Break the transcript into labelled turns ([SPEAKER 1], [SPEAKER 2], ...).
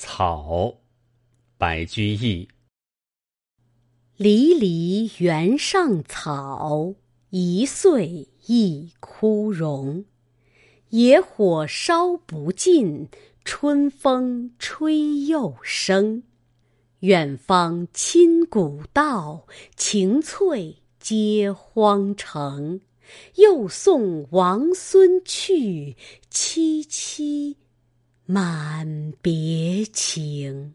[SPEAKER 1] 草，白居易。
[SPEAKER 2] 离离原上草，一岁一枯荣。野火烧不尽，春风吹又生。远方侵古道，晴翠接荒城。又送王孙去，萋萋满别情。